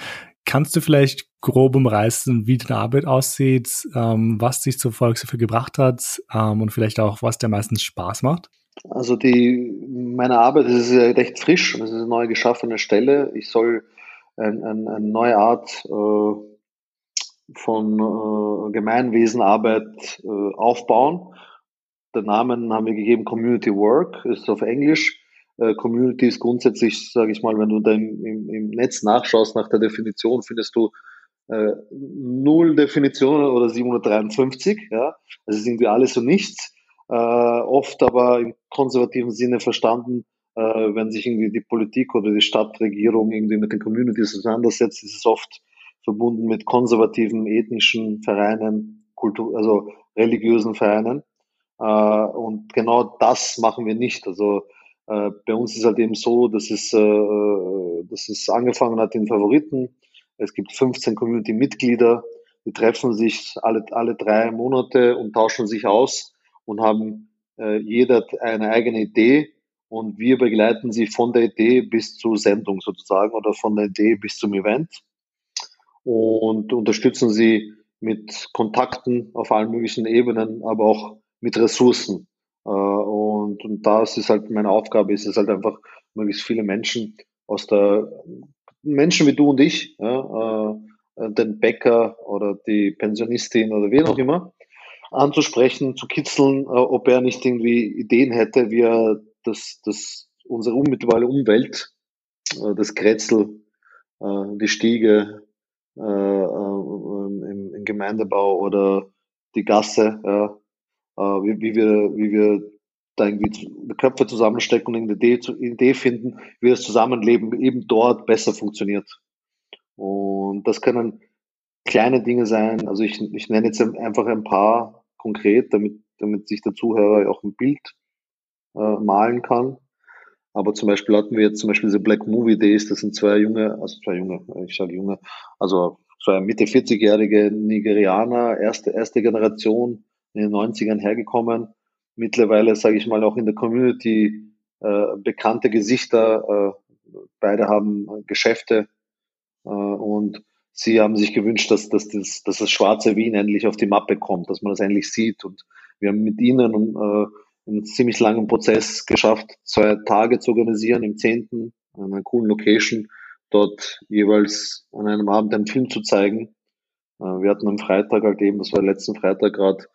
Kannst du vielleicht grob umreißen, wie deine Arbeit aussieht, ähm, was dich zur Volkshilfe gebracht hat ähm, und vielleicht auch, was dir meistens Spaß macht? Also die, meine Arbeit ist recht frisch und es ist eine neu geschaffene Stelle. Ich soll ein, ein, eine neue Art äh, von äh, Gemeinwesenarbeit äh, aufbauen. Den Namen haben wir gegeben Community Work, ist auf Englisch. Äh, Community ist grundsätzlich, sage ich mal, wenn du da im, im, im, Netz nachschaust nach der Definition, findest du äh, null Definitionen oder 753. Ja, das ist irgendwie alles und nichts. Äh, oft aber im konservativen Sinne verstanden, äh, wenn sich irgendwie die Politik oder die Stadtregierung irgendwie mit den Communities auseinandersetzt, ist es oft verbunden mit konservativen ethnischen Vereinen, Kultur, also religiösen Vereinen. Äh, und genau das machen wir nicht. Also äh, bei uns ist halt eben so, dass es, äh, dass es angefangen hat in Favoriten. Es gibt 15 Community-Mitglieder, die treffen sich alle, alle drei Monate und tauschen sich aus und haben äh, jeder eine eigene Idee und wir begleiten sie von der Idee bis zur Sendung sozusagen oder von der Idee bis zum Event und unterstützen sie mit Kontakten auf allen möglichen Ebenen, aber auch mit Ressourcen. Äh, und, und das ist halt meine Aufgabe, ist es halt einfach möglichst viele Menschen aus der Menschen wie du und ich, ja, äh, den Bäcker oder die Pensionistin oder wen auch immer, anzusprechen, zu kitzeln, äh, ob er nicht irgendwie Ideen hätte, wie er das, das, unsere unmittelbare Umwelt, das Kretzel, die Stiege im, Gemeindebau oder die Gasse, wie, wie, wir, wie wir da irgendwie Köpfe zusammenstecken und eine Idee, Idee finden, wie das Zusammenleben eben dort besser funktioniert. Und das können kleine Dinge sein. Also ich, ich nenne jetzt einfach ein paar konkret, damit, damit sich der Zuhörer auch ein Bild äh, malen kann. Aber zum Beispiel hatten wir jetzt zum Beispiel diese Black Movie Days, das sind zwei junge, also zwei junge, ich sage junge, also zwei Mitte 40-jährige Nigerianer, erste, erste Generation in den 90ern hergekommen. Mittlerweile, sage ich mal, auch in der Community äh, bekannte Gesichter. Äh, beide haben Geschäfte äh, und sie haben sich gewünscht, dass, dass, das, dass das schwarze Wien endlich auf die Mappe kommt, dass man das endlich sieht. Und wir haben mit ihnen äh, einen ziemlich langen Prozess geschafft, zwei Tage zu organisieren im 10. an einer coolen Location, dort jeweils an einem Abend einen Film zu zeigen. Äh, wir hatten am Freitag halt eben, das war letzten Freitag gerade,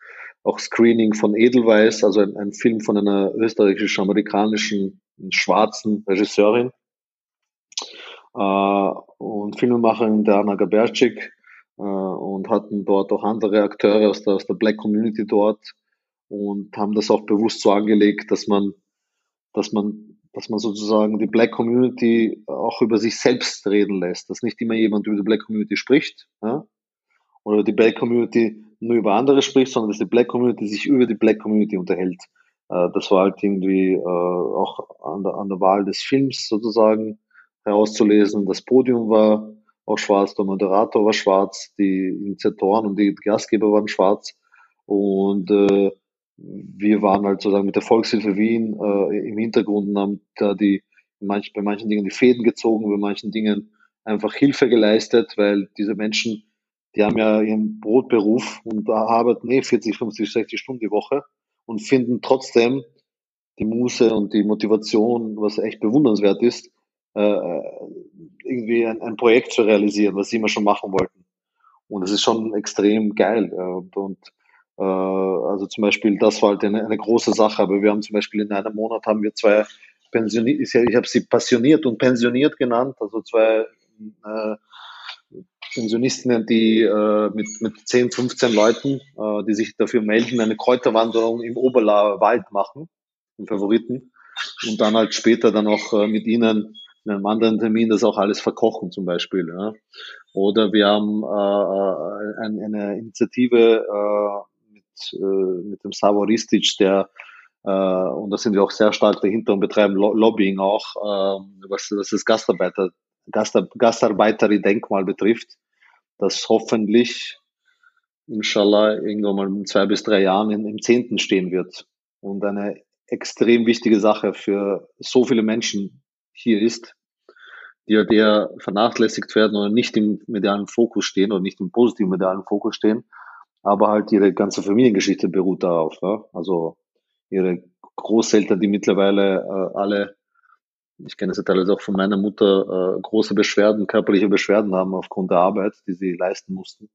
auch Screening von Edelweiss, also ein, ein Film von einer österreichisch-amerikanischen schwarzen Regisseurin äh, und Filmemacherin Diana Gaberczyk äh, und hatten dort auch andere Akteure aus der, aus der Black Community dort und haben das auch bewusst so angelegt, dass man, dass man, dass man sozusagen die Black Community auch über sich selbst reden lässt, dass nicht immer jemand über die Black Community spricht, ja? oder die Black Community nur über andere spricht, sondern dass die Black Community sich über die Black Community unterhält. Äh, das war halt irgendwie äh, auch an der, an der Wahl des Films sozusagen herauszulesen. Das Podium war auch schwarz, der Moderator war schwarz, die Initiatoren und die Gastgeber waren schwarz. Und äh, wir waren halt sozusagen mit der Volkshilfe Wien äh, im Hintergrund und haben da die manch, bei manchen Dingen die Fäden gezogen, bei manchen Dingen einfach Hilfe geleistet, weil diese Menschen, die haben ja ihren Brotberuf und arbeiten eh 40, 50, 60 Stunden die Woche und finden trotzdem die Muße und die Motivation, was echt bewundernswert ist, äh, irgendwie ein, ein, Projekt zu realisieren, was sie immer schon machen wollten. Und es ist schon extrem geil. Äh, und, und äh, also zum Beispiel, das war halt eine, eine, große Sache. Aber wir haben zum Beispiel in einem Monat haben wir zwei pensioniert, ich habe sie passioniert und pensioniert genannt, also zwei äh, Pensionistinnen, die äh, mit, mit 10, 15 Leuten, äh, die sich dafür melden, eine Kräuterwanderung im Oberlauer Wald machen, im Favoriten, und dann halt später dann auch äh, mit ihnen in einem anderen Termin das auch alles verkochen zum Beispiel. Ja. Oder wir haben äh, äh ein, eine Initiative äh, mit äh, mit dem Savoristic, der äh, und da sind wir auch sehr stark dahinter und betreiben Lobbying auch, äh, was, was das Gastarbeiter, Gastar Gastarbeiterin-Denkmal betrifft, das hoffentlich, inshallah, irgendwann mal in zwei bis drei Jahren in, im Zehnten stehen wird und eine extrem wichtige Sache für so viele Menschen hier ist, die ja der vernachlässigt werden oder nicht im medialen Fokus stehen oder nicht im positiven medialen Fokus stehen, aber halt ihre ganze Familiengeschichte beruht darauf. Ja? Also ihre Großeltern, die mittlerweile äh, alle, ich kenne es ja teilweise auch von meiner Mutter, äh, große Beschwerden, körperliche Beschwerden haben aufgrund der Arbeit, die sie leisten mussten.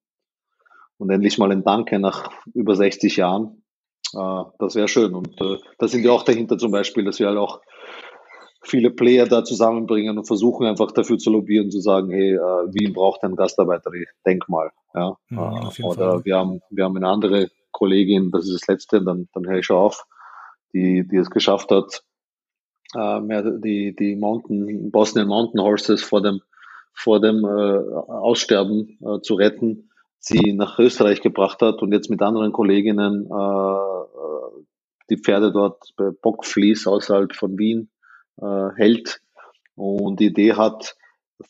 Und endlich mal ein Danke nach über 60 Jahren. Äh, das wäre schön. Und äh, da sind wir auch dahinter zum Beispiel, dass wir halt auch viele Player da zusammenbringen und versuchen einfach dafür zu lobbyieren, zu sagen, hey, äh, Wien braucht ein Gastarbeiter-Denkmal. Ja? Mhm, äh, oder Fall. wir haben, wir haben eine andere Kollegin, das ist das letzte, dann, dann höre ich schon auf, die, die es geschafft hat, äh, mehr die, die Mountain, Bosnian Mountain Horses vor dem, vor dem äh, Aussterben äh, zu retten, sie nach Österreich gebracht hat und jetzt mit anderen Kolleginnen äh, äh die Pferde dort bei Bockflies außerhalb von Wien äh, hält. Und die Idee hat,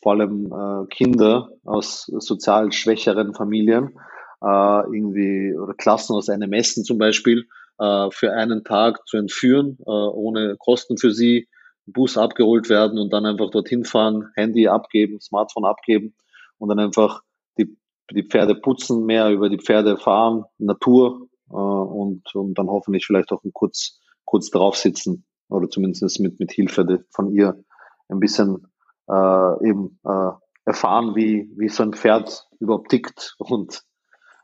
vor allem äh, Kinder aus sozial schwächeren Familien, äh, irgendwie oder Klassen aus einem Essen zum Beispiel, äh, für einen Tag zu entführen, äh, ohne Kosten für sie, Bus abgeholt werden und dann einfach dorthin fahren, Handy abgeben, Smartphone abgeben und dann einfach die, die Pferde putzen, mehr über die Pferde fahren, Natur äh, und, und dann hoffentlich vielleicht auch kurz, kurz drauf sitzen oder zumindest mit, mit Hilfe von ihr ein bisschen äh, eben äh, erfahren, wie, wie so ein Pferd überhaupt tickt und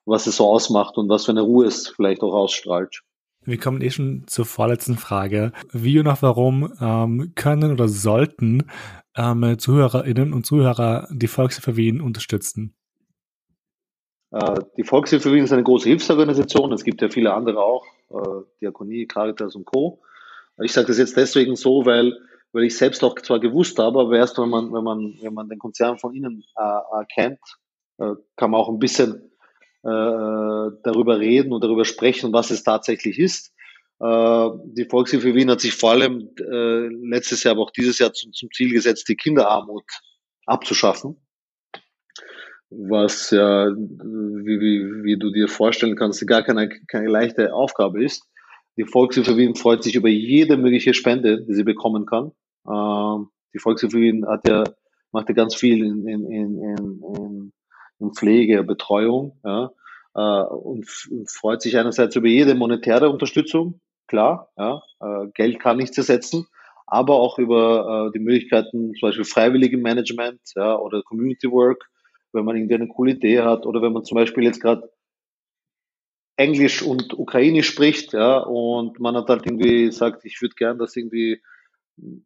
was es so ausmacht und was für eine Ruhe es vielleicht auch ausstrahlt. Wir kommen eh schon zur vorletzten Frage. Wie und auch warum ähm, können oder sollten ähm, ZuhörerInnen und Zuhörer die Volkshilfe Wien unterstützen? Äh, die Volkshilfe Wien ist eine große Hilfsorganisation. Es gibt ja viele andere auch, äh, Diakonie, Caritas und Co. Ich sage das jetzt deswegen so, weil, weil ich selbst auch zwar gewusst habe, aber erst wenn man, wenn man, wenn man den Konzern von Ihnen äh, kennt, äh, kann man auch ein bisschen darüber reden und darüber sprechen, was es tatsächlich ist. Äh, die Volkshilfe Wien hat sich vor allem äh, letztes Jahr, aber auch dieses Jahr zum, zum Ziel gesetzt, die Kinderarmut abzuschaffen was ja, wie, wie, wie du dir vorstellen kannst, gar keine, keine leichte Aufgabe ist. Die Volkshilfe Wien freut sich über jede mögliche Spende, die sie bekommen kann. Ähm, die Volkshilfe Wien hat ja, macht ja ganz viel in, in, in, in, in Pflege, Betreuung, ja, äh, und, freut sich einerseits über jede monetäre Unterstützung, klar, ja, äh, Geld kann nichts ersetzen, aber auch über äh, die Möglichkeiten, zum Beispiel freiwillige Management, ja, oder Community Work, wenn man irgendwie eine coole Idee hat, oder wenn man zum Beispiel jetzt gerade Englisch und Ukrainisch spricht, ja, und man hat halt irgendwie sagt, ich würde gern das irgendwie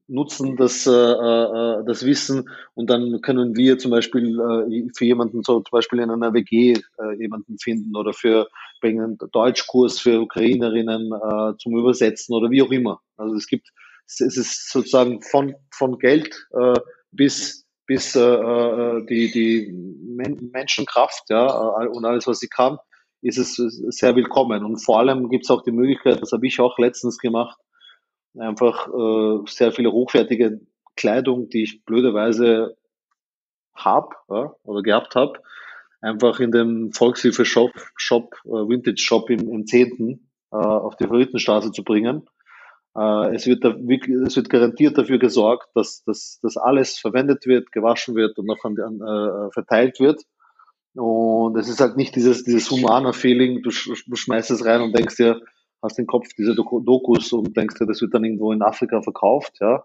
nutzen, das, äh, äh, das Wissen und dann können wir zum Beispiel äh, für jemanden so zum Beispiel in einer WG äh, jemanden finden oder für einen Deutschkurs für Ukrainerinnen äh, zum Übersetzen oder wie auch immer. Also es gibt, es ist sozusagen von, von Geld äh, bis bis äh, äh die, die Men Menschenkraft ja, und alles, was sie kann, ist es sehr willkommen. Und vor allem gibt es auch die Möglichkeit, das habe ich auch letztens gemacht, einfach äh, sehr viele hochwertige Kleidung, die ich blöderweise hab ja, oder gehabt habe, einfach in dem Volkshilfe-Shop, Shop, äh, Vintage-Shop im, im 10. Äh, auf die Verrücktenstraße zu bringen. Äh, es, wird da, es wird garantiert dafür gesorgt, dass, dass, dass alles verwendet wird, gewaschen wird und noch an, äh, verteilt wird. Und es ist halt nicht dieses, dieses humane Feeling, du, du schmeißt es rein und denkst dir, hast den Kopf dieser Dokus und denkst dir, das wird dann irgendwo in Afrika verkauft, ja.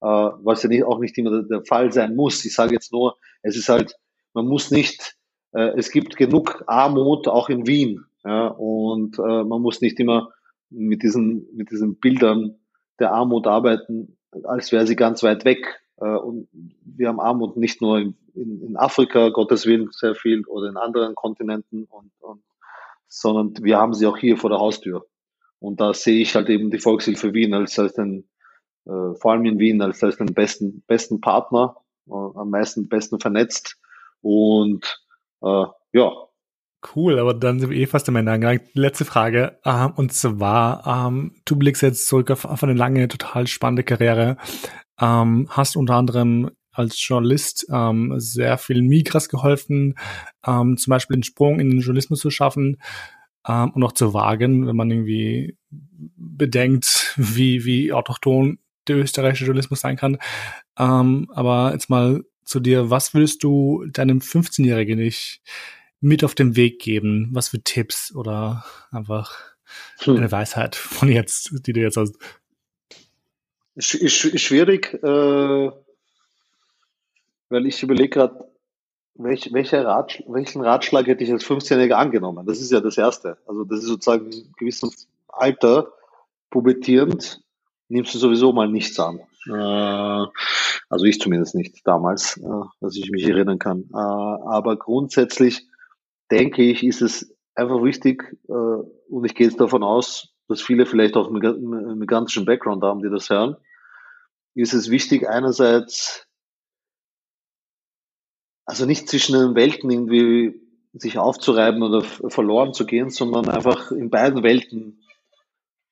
Äh, was ja nicht, auch nicht immer der, Fall sein muss. Ich sage jetzt nur, es ist halt, man muss nicht, äh, es gibt genug Armut auch in Wien, ja, und äh, man muss nicht immer mit diesen, mit diesen Bildern der Armut arbeiten, als wäre sie ganz weit weg. Äh, und wir haben Armut nicht nur in, in, in, Afrika, Gottes Willen, sehr viel oder in anderen Kontinenten, und, und, sondern wir haben sie auch hier vor der Haustür. Und da sehe ich halt eben die Volkshilfe Wien als, als den, äh, vor allem in Wien, als, als den besten, besten Partner, äh, am meisten besten vernetzt. Und äh, ja, Cool, aber dann sind wir eh fast am Ende angelangt. Letzte Frage. Ähm, und zwar, ähm, du blickst jetzt zurück auf, auf eine lange, total spannende Karriere. Ähm, hast unter anderem als Journalist ähm, sehr vielen Migras geholfen, ähm, zum Beispiel den Sprung in den Journalismus zu schaffen ähm, und auch zu wagen, wenn man irgendwie bedenkt, wie, wie autochton der österreichische Journalismus sein kann. Ähm, aber jetzt mal zu dir, was würdest du deinem 15-Jährigen nicht mit auf den Weg geben? Was für Tipps oder einfach hm. eine Weisheit von jetzt, die du jetzt hast? Sch schwierig, äh, weil ich überlege gerade, welch, welcher Rat, welchen Ratschlag hätte ich als 15-Jähriger angenommen? Das ist ja das Erste. Also das ist sozusagen in gewissem Alter, pubertierend, nimmst du sowieso mal nichts an. Äh, also ich zumindest nicht damals, äh, dass ich mich erinnern kann. Äh, aber grundsätzlich denke ich, ist es einfach wichtig, und ich gehe jetzt davon aus, dass viele vielleicht auch einen migrantischen Background haben, die das hören, ist es wichtig, einerseits, also nicht zwischen den Welten irgendwie sich aufzureiben oder verloren zu gehen, sondern einfach in beiden Welten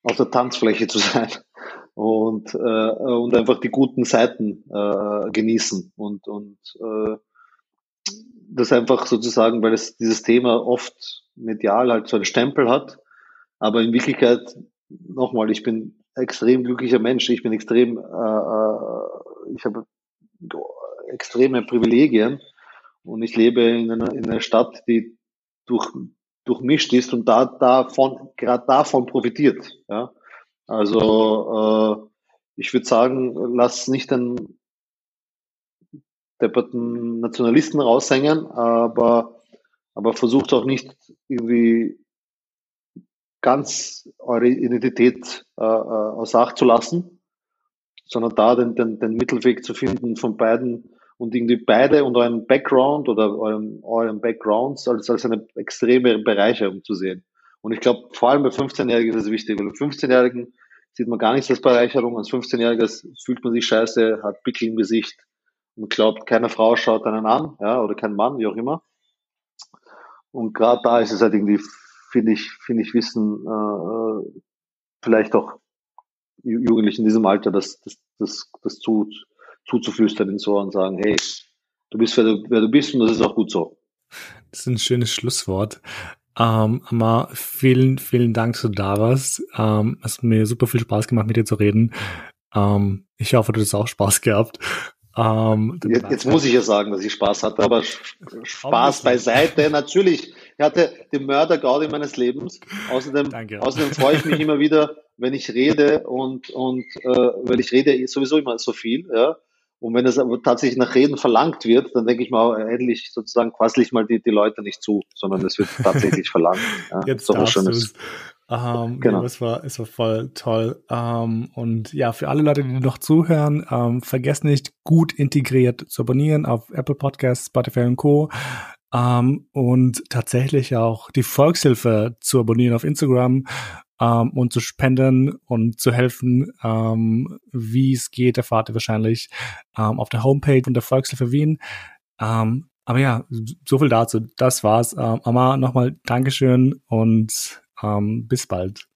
auf der Tanzfläche zu sein und, äh, und einfach die guten Seiten äh, genießen und, und äh, das einfach sozusagen, weil es dieses Thema oft medial halt so einen Stempel hat, aber in Wirklichkeit, nochmal, ich bin extrem glücklicher Mensch, ich bin extrem, äh, äh, ich habe extreme Privilegien und ich lebe in einer, in einer Stadt, die durch, durchmischt ist und da davon, gerade davon profitiert. Ja? Also äh, ich würde sagen, lass nicht den depperten Nationalisten raushängen, aber, aber versucht auch nicht irgendwie ganz eure Identität äh, äh, aus Acht zu lassen, sondern da den, den, den Mittelweg zu finden von beiden und irgendwie beide und euren Background oder euren, euren Backgrounds als, als eine extreme Bereicherung zu sehen. Und ich glaube, vor allem bei 15-Jährigen ist es wichtig, weil bei 15-Jährigen sieht man gar nichts als Bereicherung. Als 15-Jähriger fühlt man sich scheiße, hat Pickel im Gesicht, und glaubt, keine Frau schaut einen an, ja, oder kein Mann, wie auch immer. Und gerade da ist es halt irgendwie, finde ich, finde ich, Wissen, äh, vielleicht auch Jugendlichen in diesem Alter, das, das, das, das zu, zuzuflüstern ins Ohr und sagen, hey, du bist, wer du, wer du bist und das ist auch gut so. Das ist ein schönes Schlusswort. Ähm, Amma, vielen, vielen Dank, dass du da warst. Ähm, es hat mir super viel Spaß gemacht, mit dir zu reden. Ähm, ich hoffe, du hast auch Spaß gehabt. Ähm, jetzt, jetzt muss ich ja sagen, dass ich Spaß hatte, aber Spaß beiseite. Natürlich, ich hatte den Mörder Gaudi meines Lebens. Außerdem, außerdem freue ich mich immer wieder, wenn ich rede und, und äh, weil ich rede sowieso immer so viel. Ja? Und wenn es aber tatsächlich nach Reden verlangt wird, dann denke ich mal, endlich sozusagen quassel ich mal die, die Leute nicht zu, sondern es wird tatsächlich verlangt. Ja? Jetzt so darfst du ähm, genau. Ja, es war, es war voll toll. Ähm, und ja, für alle Leute, die noch zuhören, ähm, vergesst nicht, gut integriert zu abonnieren auf Apple Podcasts, Spotify und Co. Ähm, und tatsächlich auch die Volkshilfe zu abonnieren auf Instagram ähm, und zu spenden und zu helfen, ähm, wie es geht, erfahrt ihr wahrscheinlich ähm, auf der Homepage von der Volkshilfe Wien. Ähm, aber ja, so viel dazu. Das war's. Ähm, Amma, nochmal Dankeschön und ähm, bis bald.